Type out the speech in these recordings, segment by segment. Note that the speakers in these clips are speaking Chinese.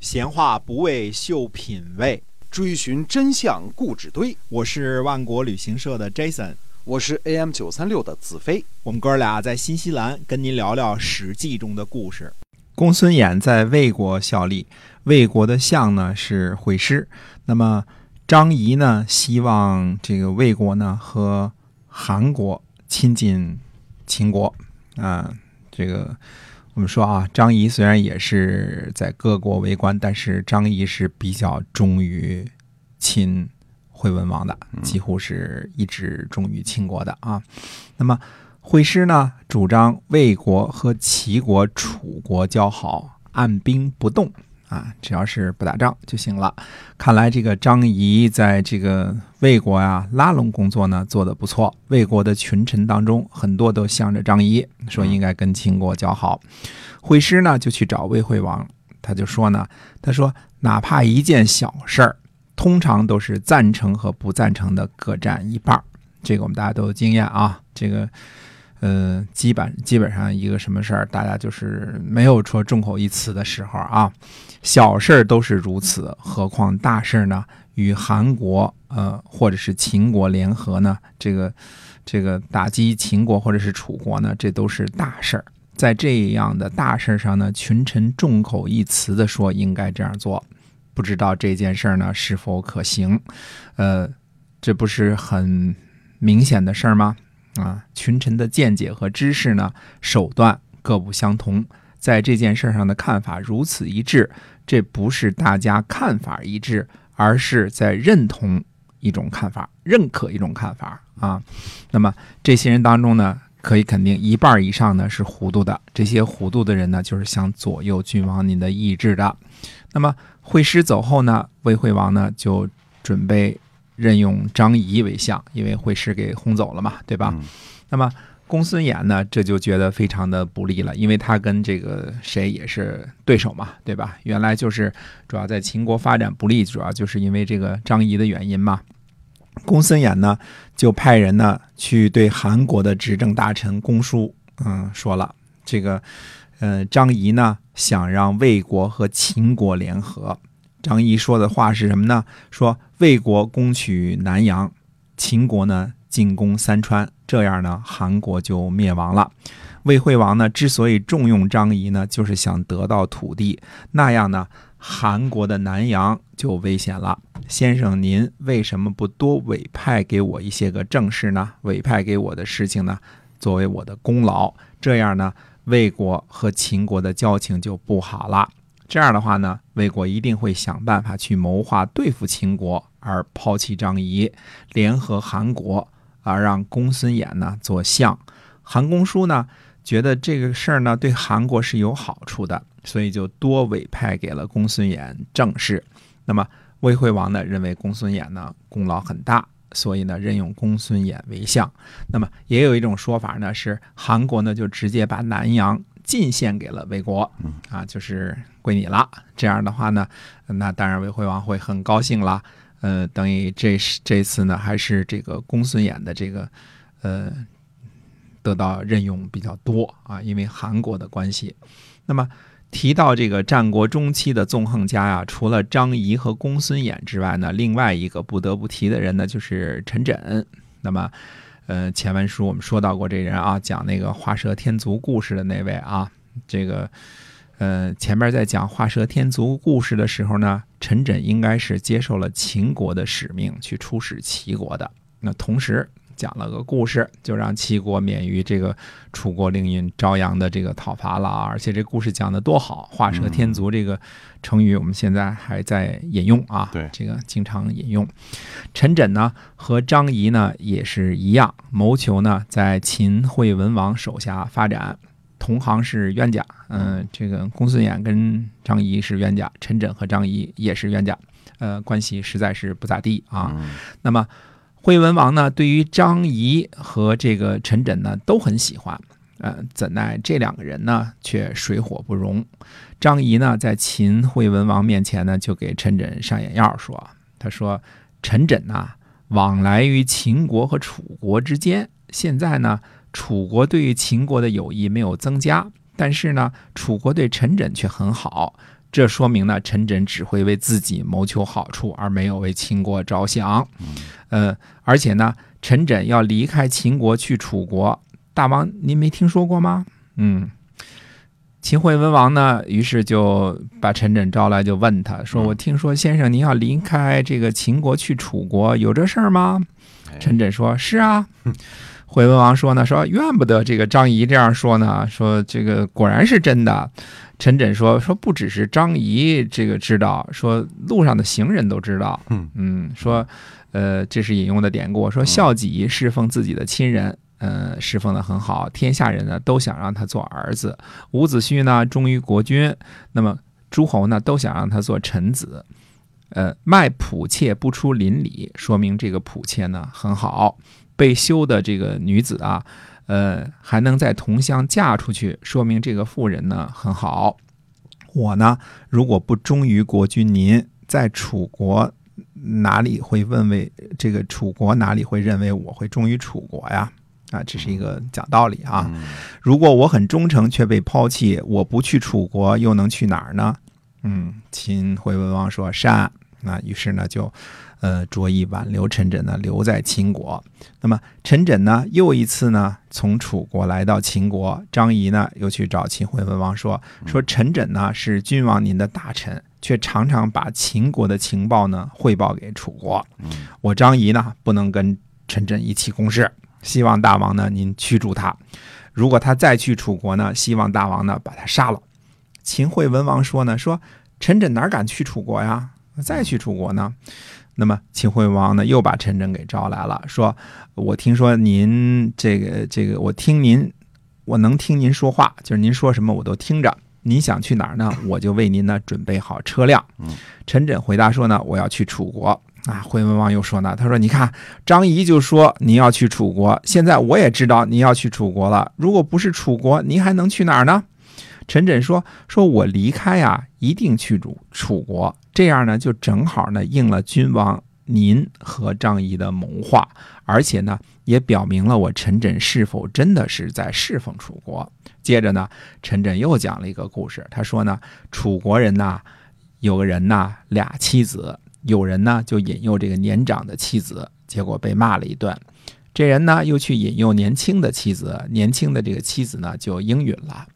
闲话不为秀品味，追寻真相故纸堆。我是万国旅行社的 Jason，我是 AM 九三六的子飞。我们哥俩在新西兰跟您聊聊《史记》中的故事。公孙衍在魏国效力，魏国的相呢是会师。那么张仪呢，希望这个魏国呢和韩国亲近秦国啊。这个我们说啊，张仪虽然也是在各国为官，但是张仪是比较忠于秦惠文王的，几乎是一直忠于秦国的啊。那么惠施呢，主张魏国和齐国、楚国交好，按兵不动。啊，只要是不打仗就行了。看来这个张仪在这个魏国啊拉拢工作呢做得不错。魏国的群臣当中很多都向着张仪说应该跟秦国交好。惠师呢就去找魏惠王，他就说呢，他说哪怕一件小事儿，通常都是赞成和不赞成的各占一半。这个我们大家都有经验啊，这个。呃，基本基本上一个什么事儿，大家就是没有说众口一词的时候啊。小事儿都是如此，何况大事呢？与韩国呃或者是秦国联合呢？这个这个打击秦国或者是楚国呢？这都是大事儿。在这样的大事上呢，群臣众口一词的说应该这样做，不知道这件事儿呢是否可行？呃，这不是很明显的事儿吗？啊，群臣的见解和知识呢，手段各不相同，在这件事上的看法如此一致，这不是大家看法一致，而是在认同一种看法，认可一种看法啊。那么这些人当中呢，可以肯定一半以上呢是糊涂的，这些糊涂的人呢，就是想左右君王您的意志的。那么惠师走后呢，魏惠王呢就准备。任用张仪为相，因为会师给轰走了嘛，对吧？那么公孙衍呢，这就觉得非常的不利了，因为他跟这个谁也是对手嘛，对吧？原来就是主要在秦国发展不利，主要就是因为这个张仪的原因嘛。公孙衍呢，就派人呢去对韩国的执政大臣公叔，嗯，说了这个，呃，张仪呢想让魏国和秦国联合。张仪说的话是什么呢？说魏国攻取南阳，秦国呢进攻三川，这样呢韩国就灭亡了。魏惠王呢之所以重用张仪呢，就是想得到土地，那样呢韩国的南阳就危险了。先生您为什么不多委派给我一些个正事呢？委派给我的事情呢，作为我的功劳，这样呢魏国和秦国的交情就不好了。这样的话呢，魏国一定会想办法去谋划对付秦国，而抛弃张仪，联合韩国，啊让公孙衍呢做相。韩公叔呢觉得这个事儿呢对韩国是有好处的，所以就多委派给了公孙衍正事。那么魏惠王呢认为公孙衍呢功劳很大，所以呢任用公孙衍为相。那么也有一种说法呢是韩国呢就直接把南阳。进献给了魏国，啊，就是归你了。这样的话呢，那当然魏惠王会很高兴了。呃，等于这是这次呢，还是这个公孙衍的这个呃得到任用比较多啊，因为韩国的关系。那么提到这个战国中期的纵横家呀，除了张仪和公孙衍之外呢，另外一个不得不提的人呢，就是陈轸。那么。呃，前文书我们说到过这人啊，讲那个画蛇添足故事的那位啊，这个呃，前面在讲画蛇添足故事的时候呢，陈轸应该是接受了秦国的使命去出使齐国的，那同时。讲了个故事，就让齐国免于这个楚国令尹朝阳的这个讨伐了而且这故事讲的多好，“画蛇添足”这个成语我们现在还在引用啊。对，这个经常引用。陈轸呢和张仪呢也是一样，谋求呢在秦惠文王手下发展，同行是冤家。嗯，这个公孙衍跟张仪是冤家，陈轸和张仪也是冤家，呃，关系实在是不咋地啊。那么。惠文王呢，对于张仪和这个陈轸呢都很喜欢，呃，怎奈这两个人呢却水火不容。张仪呢在秦惠文王面前呢就给陈轸上眼药，说：“他说陈轸呐往来于秦国和楚国之间，现在呢楚国对于秦国的友谊没有增加，但是呢楚国对陈轸却很好。这说明呢，陈轸只会为自己谋求好处，而没有为秦国着想。呃，而且呢，陈轸要离开秦国去楚国，大王您没听说过吗？嗯。秦惠文王呢，于是就把陈轸招来，就问他说：“我听说先生您要离开这个秦国去楚国，有这事儿吗？”陈轸说：“是啊。”惠文王说呢：“说怨不得这个张仪这样说呢，说这个果然是真的。”陈轸说：“说不只是张仪这个知道，说路上的行人都知道。嗯嗯，说，呃，这是引用的典故，说孝己侍奉自己的亲人，呃，侍奉的很好，天下人呢都想让他做儿子。伍子胥呢忠于国君，那么诸侯呢都想让他做臣子。呃，卖仆妾不出邻里，说明这个仆妾呢很好。被休的这个女子啊。”呃，还能在同乡嫁出去，说明这个妇人呢很好。我呢，如果不忠于国君您，在楚国哪里会问为这个楚国哪里会认为我会忠于楚国呀？啊，这是一个讲道理啊。如果我很忠诚却被抛弃，我不去楚国又能去哪儿呢？嗯，秦惠文王说善。那于是呢就。呃，着意挽留陈轸呢，留在秦国。那么陈轸呢，又一次呢，从楚国来到秦国。张仪呢，又去找秦惠文王说：“说陈轸呢是君王您的大臣，却常常把秦国的情报呢汇报给楚国。我张仪呢，不能跟陈轸一起共事，希望大王呢您驱逐他。如果他再去楚国呢，希望大王呢把他杀了。”秦惠文王说呢：“说陈轸哪敢去楚国呀？再去楚国呢？”那么秦惠王呢，又把陈轸给招来了，说：“我听说您这个这个，我听您，我能听您说话，就是您说什么我都听着。您想去哪儿呢？我就为您呢准备好车辆。”陈轸回答说：“呢，我要去楚国。”啊，惠文王又说呢：“他说，你看张仪就说您要去楚国，现在我也知道您要去楚国了。如果不是楚国，您还能去哪儿呢？”陈轸说：“说我离开呀，一定去楚楚国。”这样呢，就正好呢应了君王您和张仪的谋划，而且呢也表明了我陈轸是否真的是在侍奉楚国。接着呢，陈轸又讲了一个故事，他说呢，楚国人呐，有个人呐俩妻子，有人呢就引诱这个年长的妻子，结果被骂了一顿。这人呢又去引诱年轻的妻子，年轻的这个妻子呢就应允了。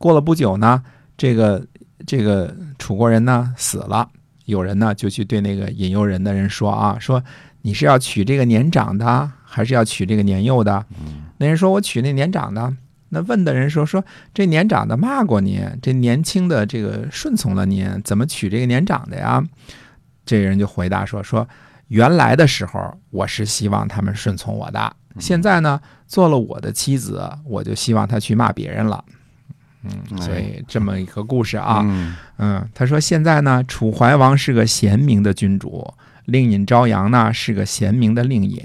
过了不久呢，这个这个楚国人呢死了。有人呢就去对那个引诱人的人说啊，说你是要娶这个年长的，还是要娶这个年幼的？那人说我娶那年长的。那问的人说说这年长的骂过您，这年轻的这个顺从了您，怎么娶这个年长的呀？这人就回答说说原来的时候我是希望他们顺从我的，现在呢做了我的妻子，我就希望他去骂别人了。嗯，所以这么一个故事啊，嗯，他说现在呢，楚怀王是个贤明的君主，令尹朝阳呢是个贤明的令尹，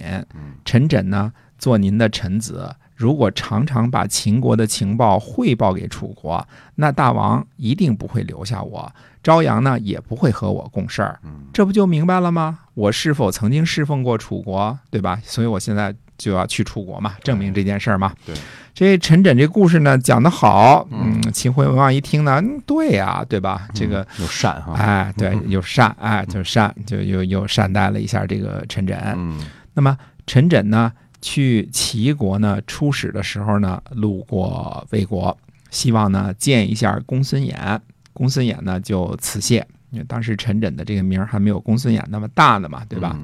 陈轸呢做您的臣子，如果常常把秦国的情报汇报给楚国，那大王一定不会留下我，朝阳呢也不会和我共事儿，这不就明白了吗？我是否曾经侍奉过楚国，对吧？所以我现在就要去出国嘛，证明这件事儿嘛。对。这陈轸这故事呢讲得好，嗯，秦惠文王一听呢，对呀，对吧？这个有善哈，哎，对，有善，哎，就善，就又又善待了一下这个陈轸。嗯，那么陈轸呢去齐国呢出使的时候呢，路过魏国，希望呢见一下公孙衍。公孙衍呢就辞谢，因为当时陈轸的这个名儿还没有公孙衍那么大呢嘛，对吧？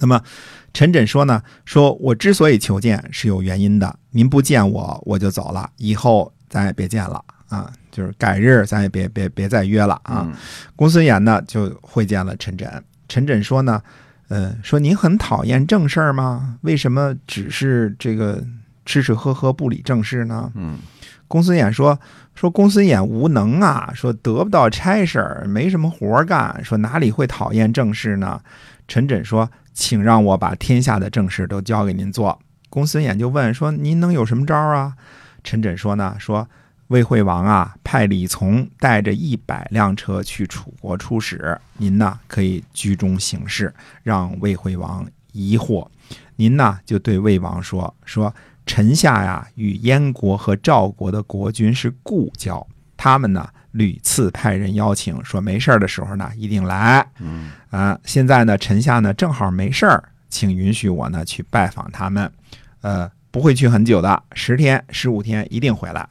那么。陈轸说呢，说我之所以求见是有原因的。您不见我，我就走了，以后咱也别见了啊，就是改日咱也别别别再约了啊。公孙衍呢就会见了陈轸。陈轸说呢，呃，说您很讨厌正事儿吗？为什么只是这个吃吃喝喝不理正事呢？嗯，公孙衍说说公孙衍无能啊，说得不到差事儿，没什么活干，说哪里会讨厌正事呢？陈轸说。请让我把天下的政事都交给您做。公孙衍就问说：“您能有什么招啊？”陈轸说：“呢，说魏惠王啊，派李从带着一百辆车去楚国出使，您呢可以居中行事，让魏惠王疑惑。您呢就对魏王说：说臣下呀与燕国和赵国的国君是故交，他们呢屡次派人邀请，说没事儿的时候呢一定来。嗯啊，现在呢，臣下呢正好没事儿，请允许我呢去拜访他们。呃，不会去很久的，十天、十五天一定回来。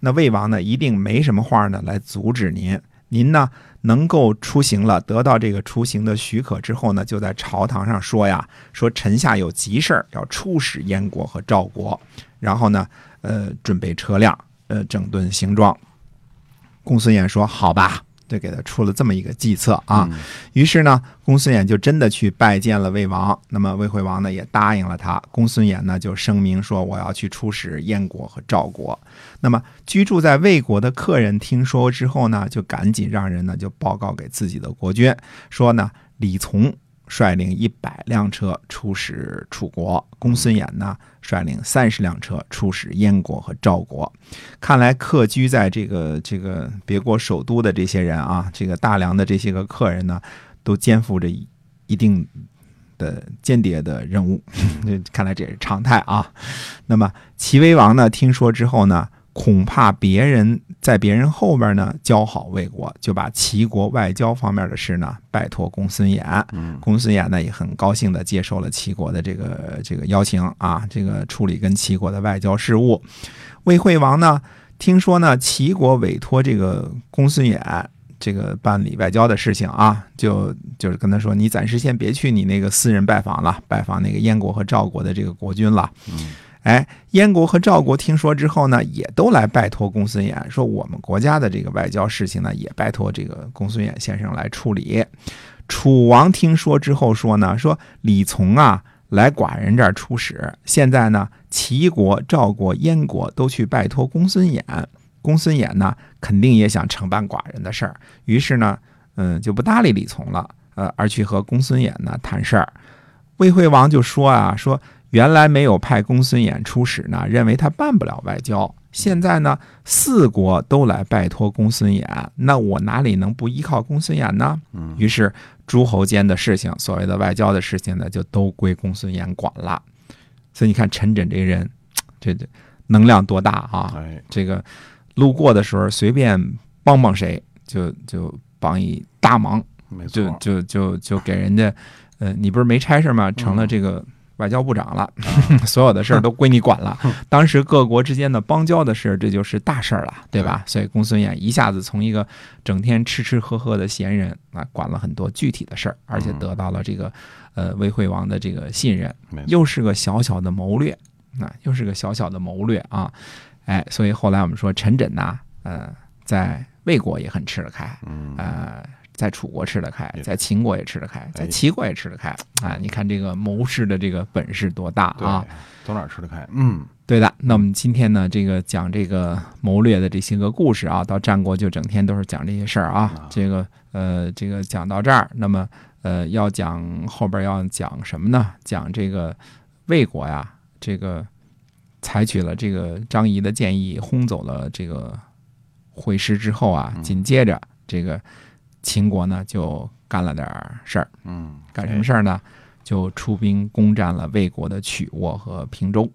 那魏王呢，一定没什么话呢来阻止您。您呢能够出行了，得到这个出行的许可之后呢，就在朝堂上说呀，说臣下有急事儿要出使燕国和赵国，然后呢，呃，准备车辆，呃，整顿行装。公孙衍说：“好吧。”就给他出了这么一个计策啊。嗯于是呢，公孙衍就真的去拜见了魏王。那么魏惠王呢也答应了他。公孙衍呢就声明说我要去出使燕国和赵国。那么居住在魏国的客人听说之后呢，就赶紧让人呢就报告给自己的国君，说呢李从率领一百辆车出使楚国，公孙衍呢率领三十辆车出使燕国和赵国。看来客居在这个这个别国首都的这些人啊，这个大梁的这些个客人呢，都肩负着一定的间谍的任务。看来这也是常态啊。那么齐威王呢，听说之后呢，恐怕别人在别人后边呢交好魏国，就把齐国外交方面的事呢拜托公孙衍。嗯公孙衍呢也很高兴的接受了齐国的这个这个邀请啊，这个处理跟齐国的外交事务。魏惠王呢，听说呢齐国委托这个公孙衍这个办理外交的事情啊，就就是跟他说，你暂时先别去你那个私人拜访了，拜访那个燕国和赵国的这个国君了。嗯哎，燕国和赵国听说之后呢，也都来拜托公孙衍，说我们国家的这个外交事情呢，也拜托这个公孙衍先生来处理。楚王听说之后说呢，说李从啊来寡人这儿出使，现在呢齐国、赵国、燕国都去拜托公孙衍，公孙衍呢肯定也想承办寡人的事儿，于是呢，嗯，就不搭理李从了，呃，而去和公孙衍呢谈事儿。魏惠王就说啊，说原来没有派公孙衍出使呢，认为他办不了外交。现在呢，四国都来拜托公孙衍，那我哪里能不依靠公孙衍呢？嗯于是诸侯间的事情，所谓的外交的事情呢，就都归公孙衍管了。所以你看陈轸这个人，这这能量多大啊！哎这个路过的时候随便帮帮谁，就就帮一大忙，没就，就就就给人家，呃，你不是没差事吗？成了这个外交部长了，所有的事儿都归你管了。当时各国之间的邦交的事，这就是大事儿了，对吧？所以公孙衍一下子从一个整天吃吃喝喝的闲人啊，管了很多具体的事儿，而且得到了这个呃魏惠王的这个信任，又是个小小的谋略，啊，又是个小小的谋略啊，哎，所以后来我们说陈轸呐，呃，在魏国也很吃得开，嗯。呃，在楚国吃得开，在秦国也吃得开，在齐国也吃得开啊！你看这个谋士的这个本事多大啊！对，走哪儿吃得开？嗯对的，那我们今天呢，这个讲这个谋略的这些个故事啊，到战国就整天都是讲这些事儿啊啊。这个呃，这个讲到这儿，那么呃，要讲后边要讲什么呢？讲这个魏国呀，这个采取了这个张仪的建议，轰走了这个会师之后啊，嗯紧接着这个秦国呢就干了点事儿，嗯，干什么事儿呢？就出兵攻占了魏国的曲沃和平州。